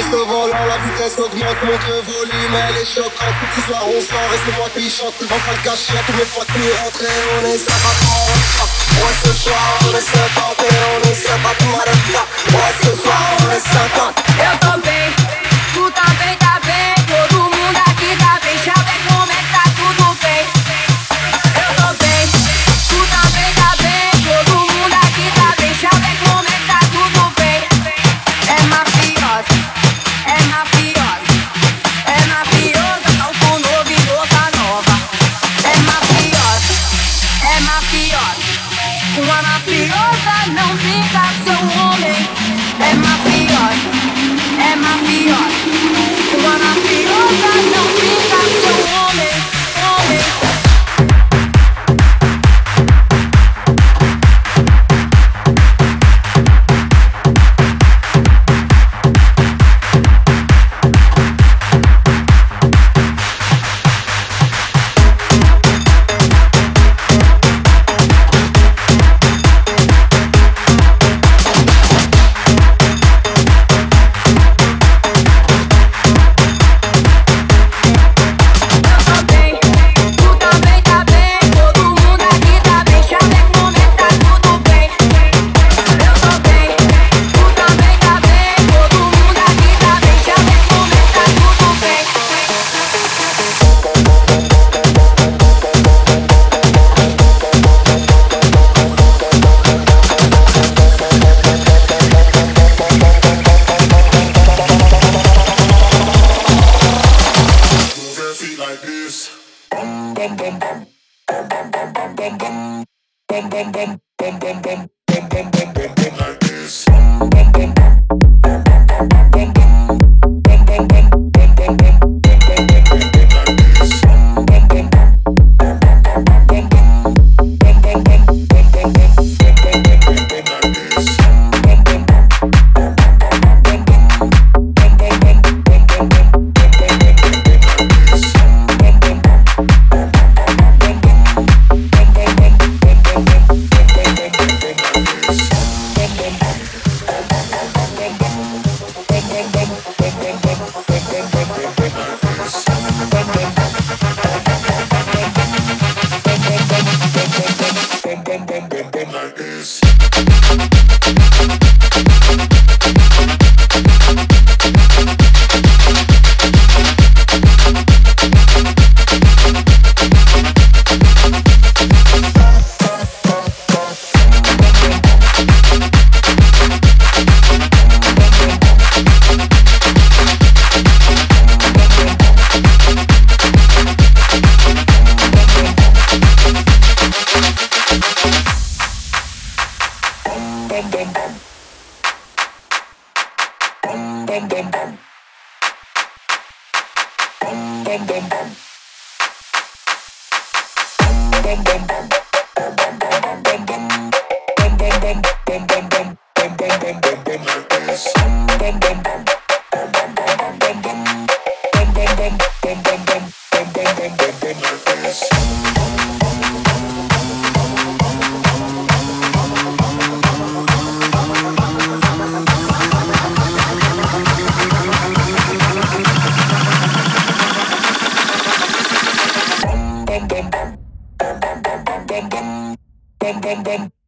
reste volant, la vitesse augmente, monte le volume, elle est choquante. Ce soir on sort, et c'est moi qui chante. On va le cacher à tous les fois que nous rentrons, on est sapatons. Ouais, ce soir on est sapatons, on est sapatons, madame. Ouais, ce soir on est sapatons. Eu tô tu tá. Like this. Vamos que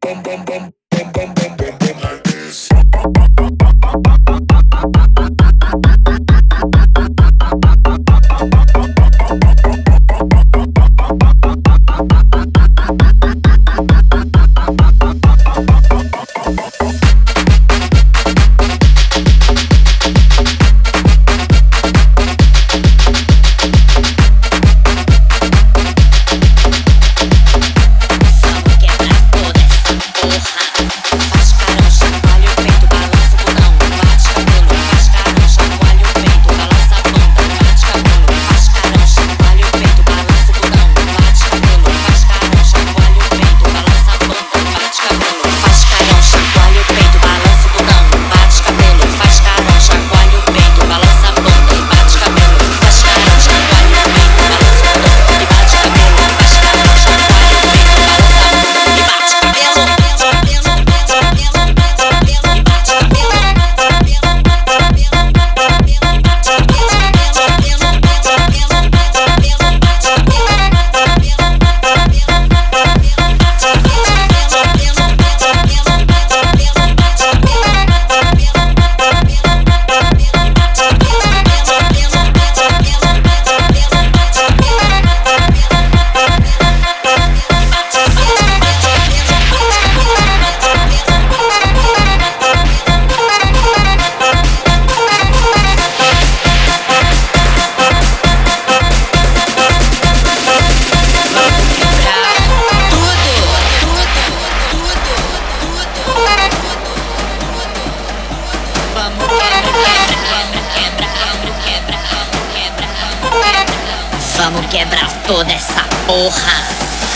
toda essa porra.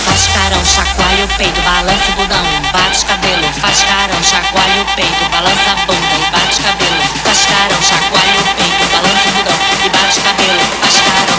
Faz carão, chacoalha o peito, balança o budão, bate cabelo. Faz carão, chacoalha o peito, balança a bunda e bate cabelo. Faz carão, chacoalha o peito, balança o budão e bate cabelo. Faz carão,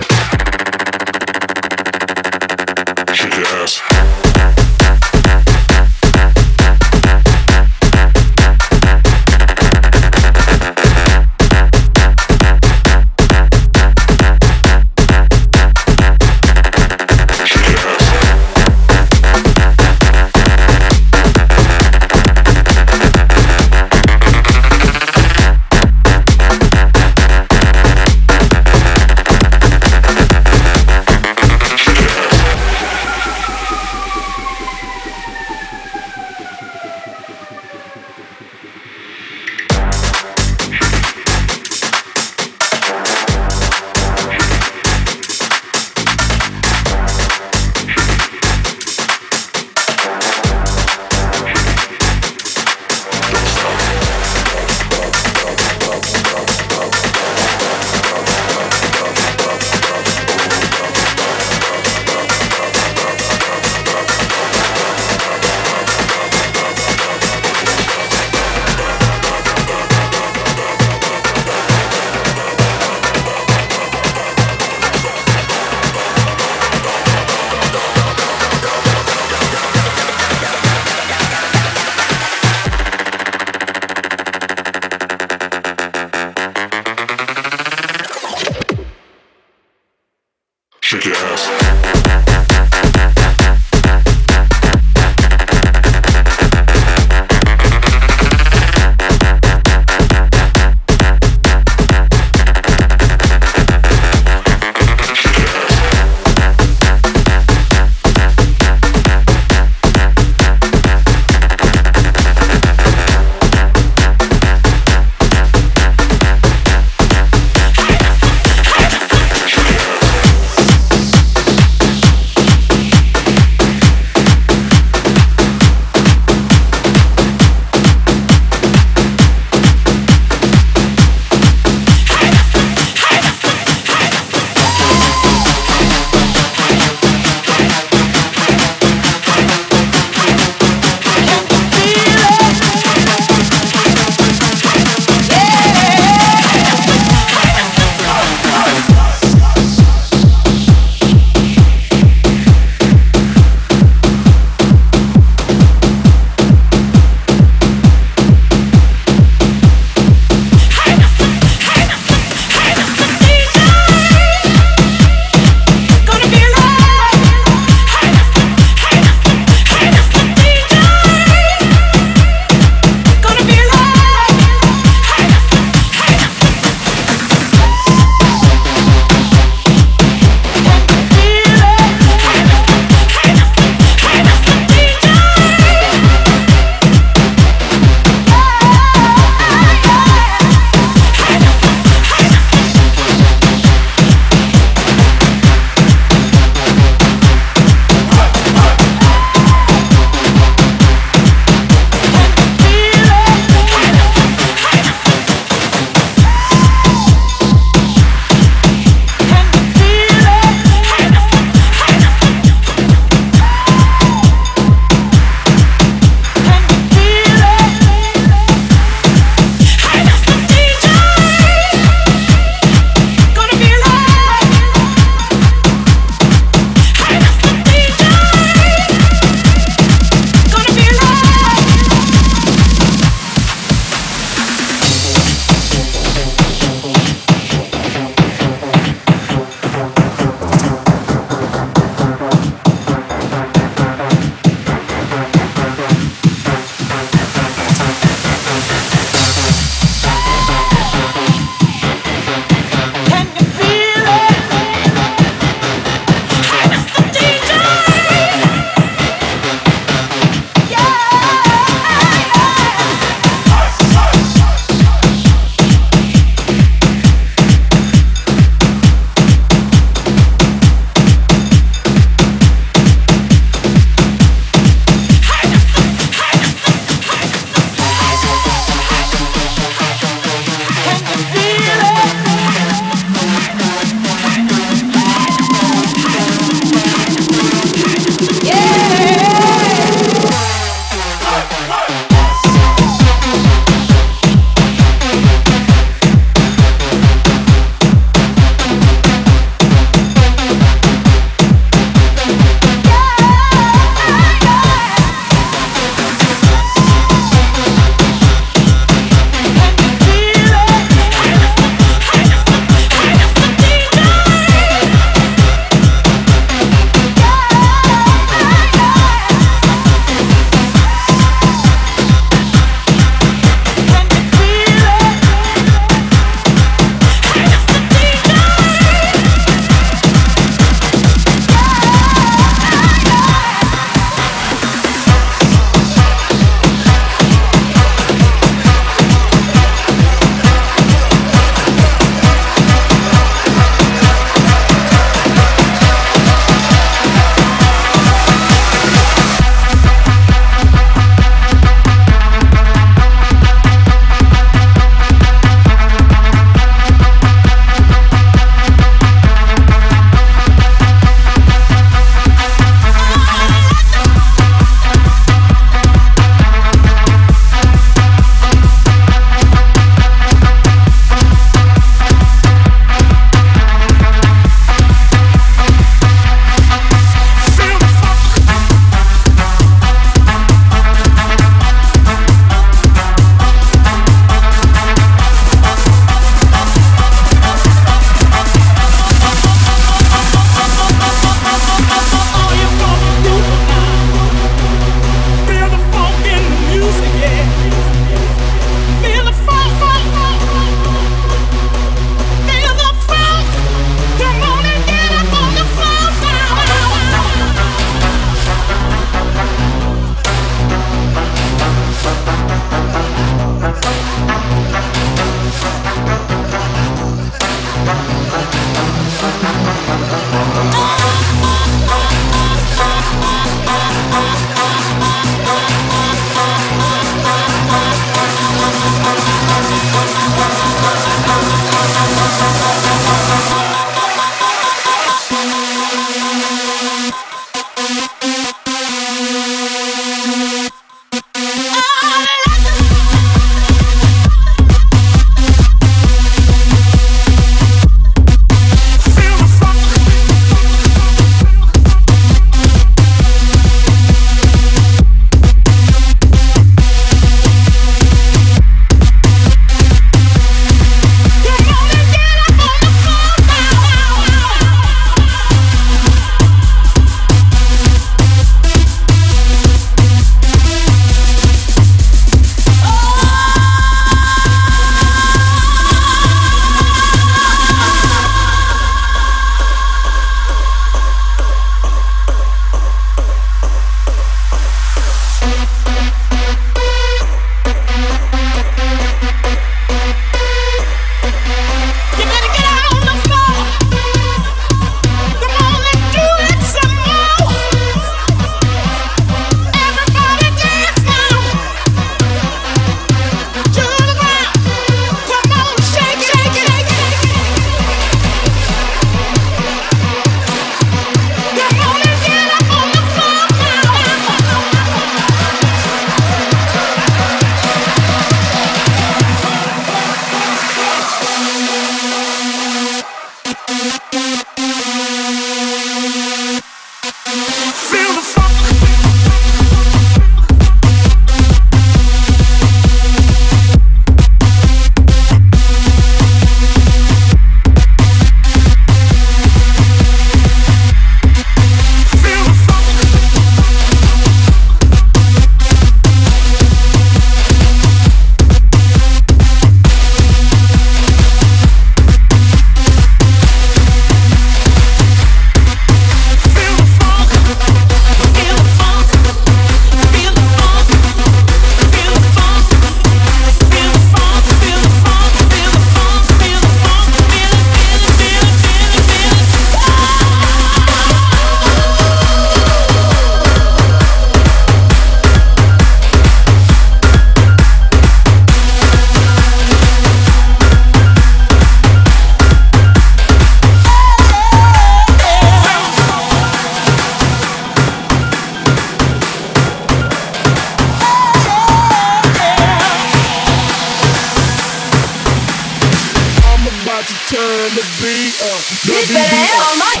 the beat up. The Bitch beat better be have up. my mic.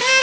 Bitch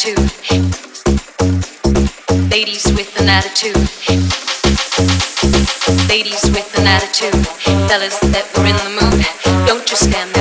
attitude. Ladies with an attitude. Ladies with an attitude. Fellas that were in the mood, don't just stand there.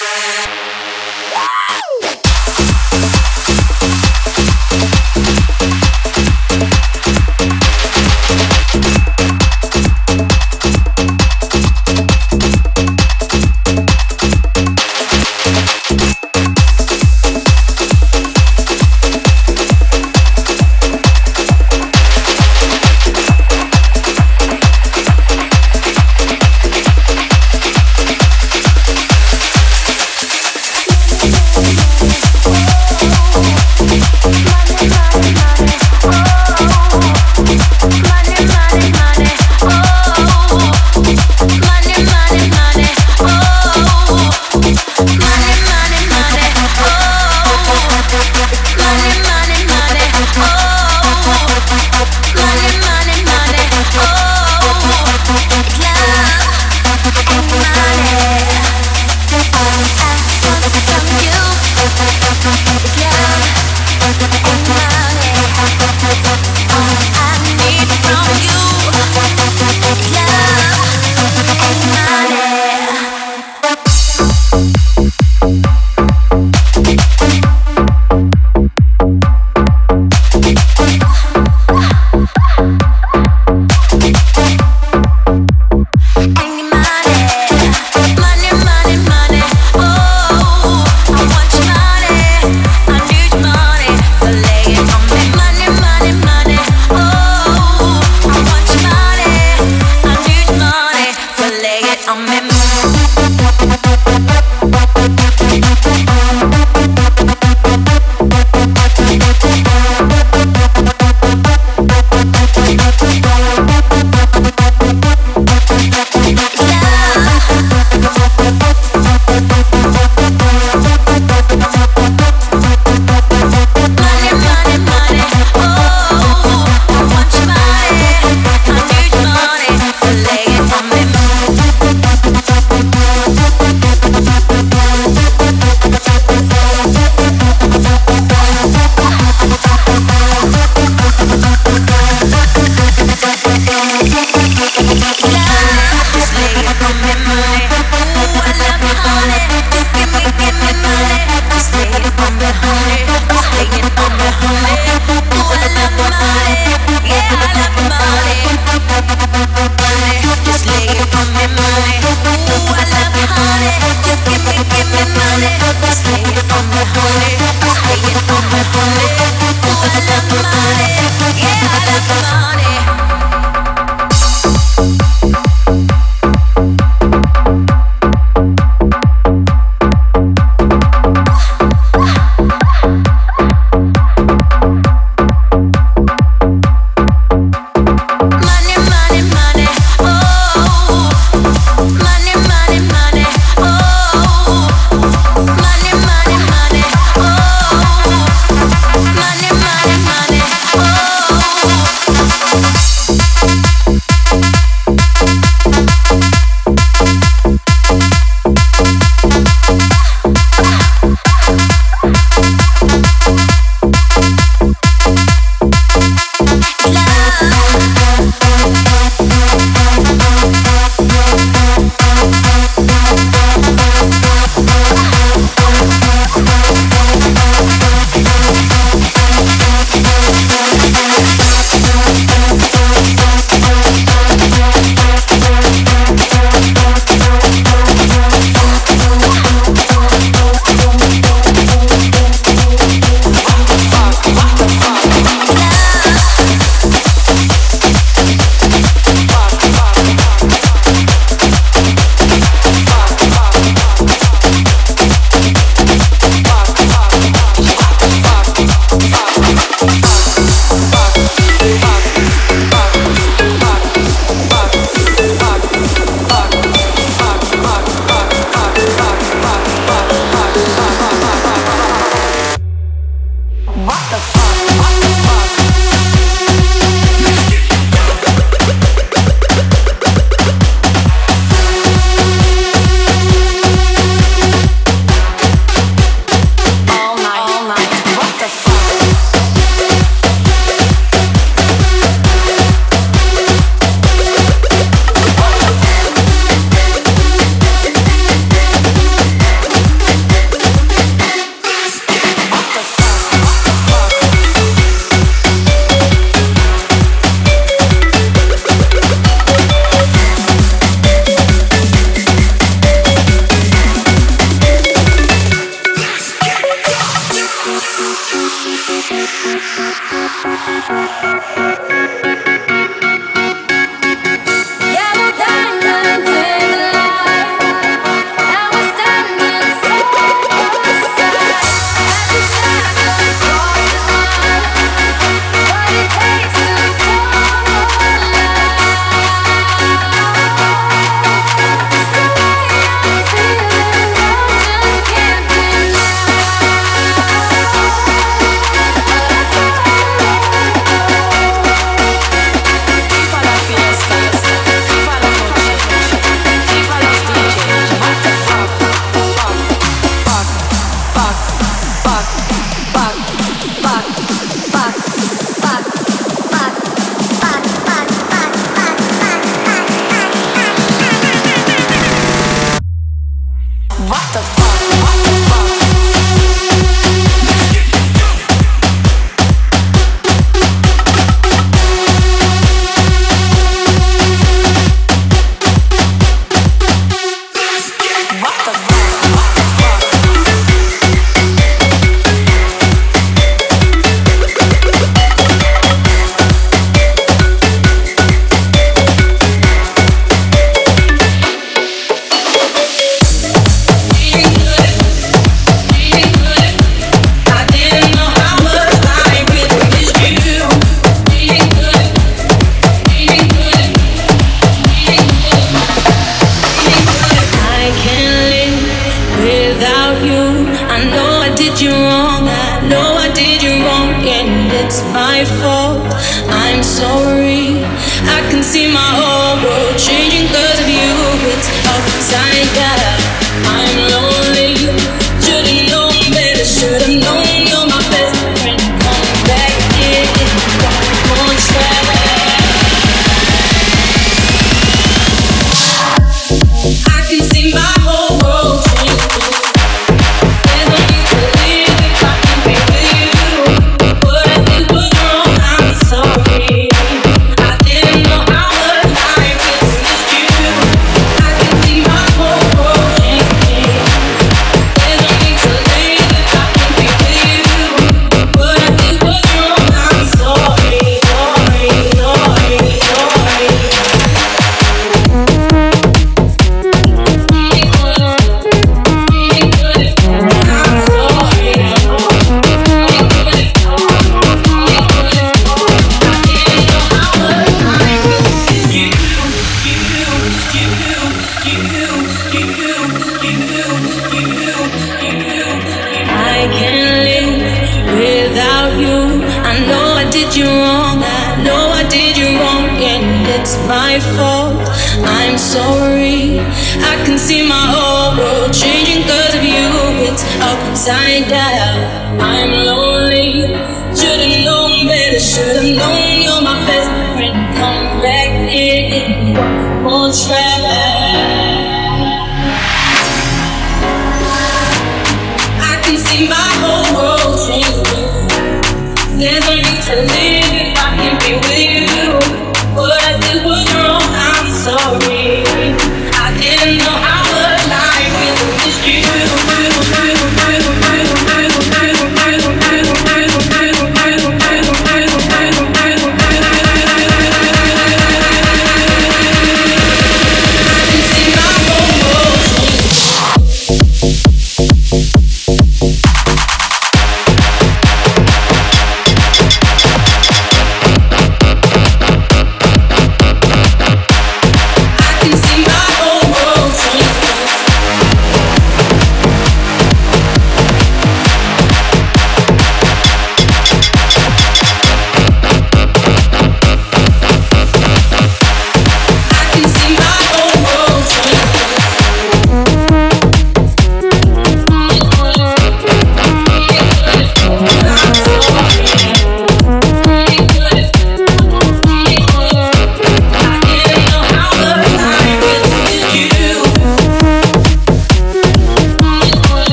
Bye.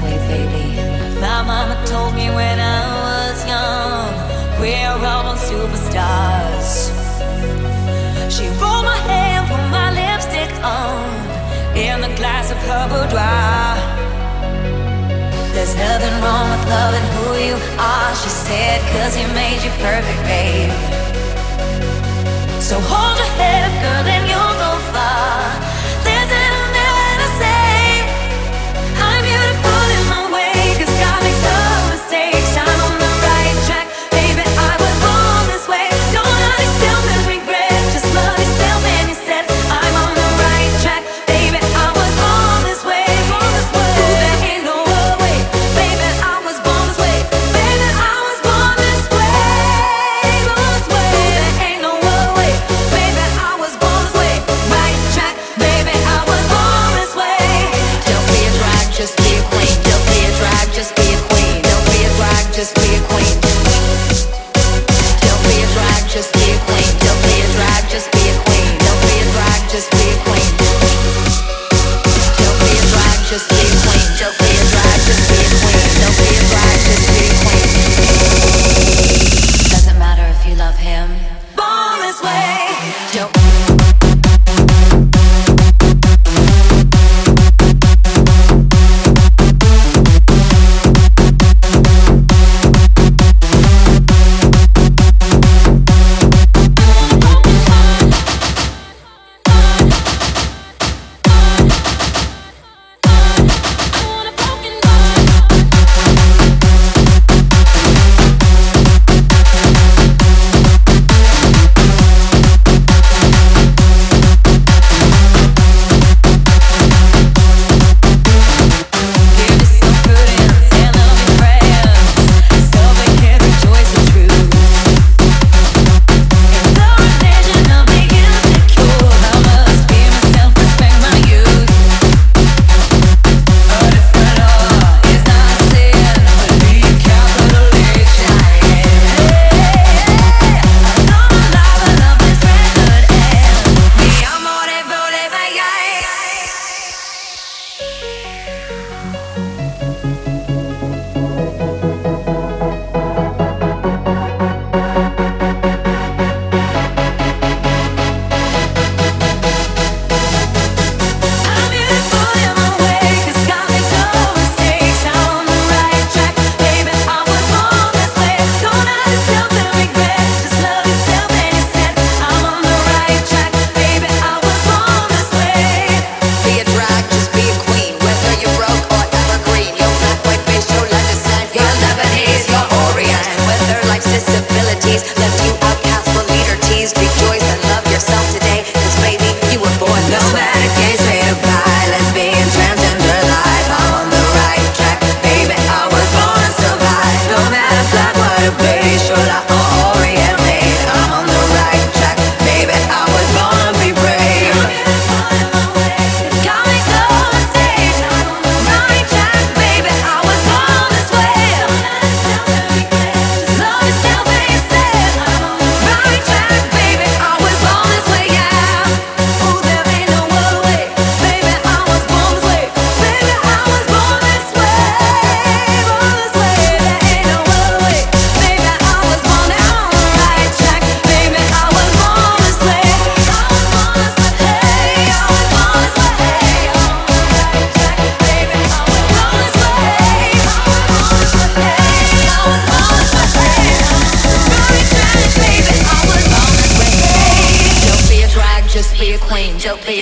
Baby. My mama told me when I was young, we're all superstars. She rolled my hair, put my lipstick on, in the glass of her boudoir. There's nothing wrong with loving who you are, she said, cause he made you perfect, babe. So hold your head up, girl, and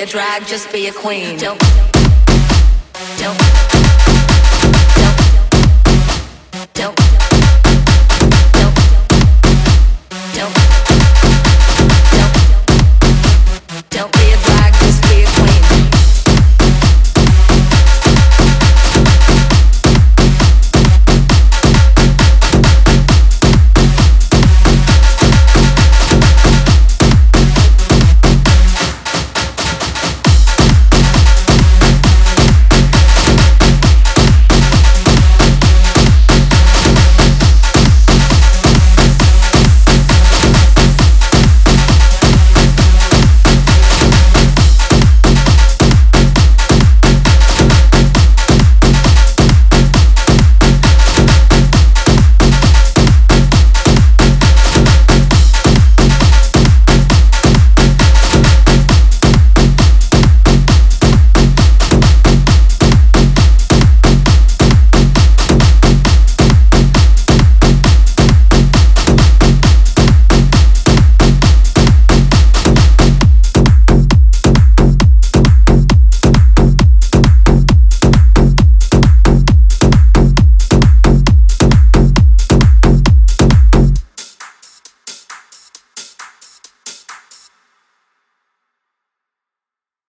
drag, just be a queen. Don't.